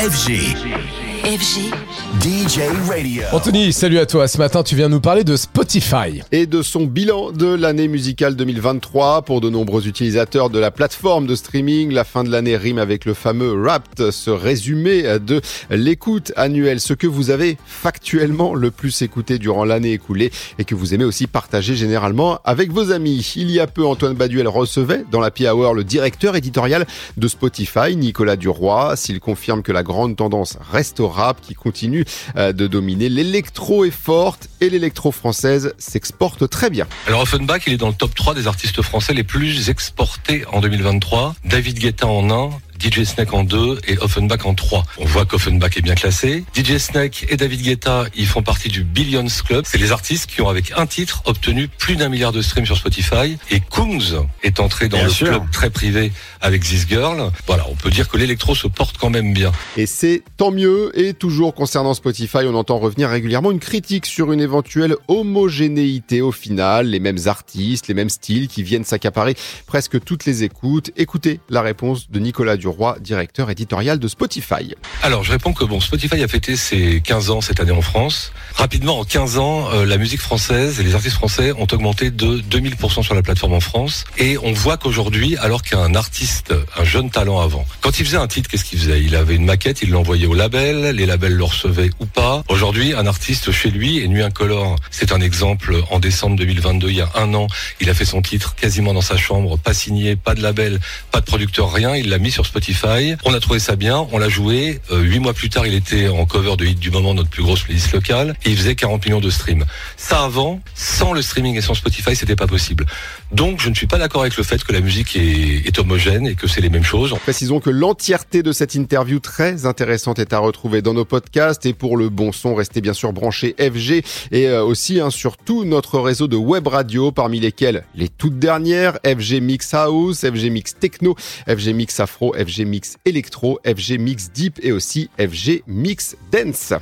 FG. FG. DJ Radio. Anthony, salut à toi. Ce matin, tu viens nous parler de Spotify. et de son bilan de l'année musicale 2023. Pour de nombreux utilisateurs de la plateforme de streaming, la fin de l'année rime avec le fameux Wrapped, ce résumé de l'écoute annuelle, ce que vous avez factuellement le plus écouté durant l'année écoulée et que vous aimez aussi partager généralement avec vos amis. Il y a peu, Antoine Baduel recevait dans la Hour le directeur éditorial de Spotify, Nicolas Duroy, s'il confirme que la grande tendance reste au rap qui continue euh, de dominer. L'électro est forte et l'électro française s'exporte très bien. Alors Offenbach, il est dans le top 3 des artistes français les plus exportés en 2023. David Guetta en 1, DJ Snake en 2 et Offenbach en 3. On voit qu'Offenbach est bien classé. DJ Snake et David Guetta, ils font partie du Billions Club. C'est les artistes qui ont avec un titre obtenu plus d'un milliard de streams sur Spotify. Et Kungs est entré dans Bien le sûr. club très privé avec This Girl. Voilà, on peut dire que l'électro se porte quand même bien. Et c'est tant mieux. Et toujours concernant Spotify, on entend revenir régulièrement une critique sur une éventuelle homogénéité au final. Les mêmes artistes, les mêmes styles qui viennent s'accaparer presque toutes les écoutes. Écoutez la réponse de Nicolas Duroy, directeur éditorial de Spotify. Alors, je réponds que bon, Spotify a fêté ses 15 ans cette année en France. Rapidement, en 15 ans, euh, la musique française et les artistes français ont augmenté de 2000% sur la plateforme en France. Et on voit qu'aujourd'hui, alors qu'un artiste, un jeune talent avant, quand il faisait un titre, qu'est-ce qu'il faisait? Il avait une maquette, il l'envoyait au label, les labels le recevaient ou pas. Aujourd'hui, un artiste chez lui, et Nuit Incolore, c'est un exemple, en décembre 2022, il y a un an, il a fait son titre quasiment dans sa chambre, pas signé, pas de label, pas de producteur, rien, il l'a mis sur Spotify. On a trouvé ça bien, on l'a joué. Euh, Huit mois plus tard, il était en cover de hit du moment, notre plus grosse playlist locale, et il faisait 40 millions de streams. Ça avant, sans le streaming et sans Spotify, c'était pas possible. Donc, je ne suis pas d'accord avec le fait que la musique est, homogène et que c'est les mêmes choses. Précisons que l'entièreté de cette interview très intéressante est à retrouver dans nos podcasts et pour le bon son, restez bien sûr branchés FG et euh, aussi hein, sur tout notre réseau de web radio parmi lesquels les toutes dernières FG Mix House, FG Mix Techno, FG Mix Afro, FG Mix Electro, FG Mix Deep et aussi FG Mix Dance.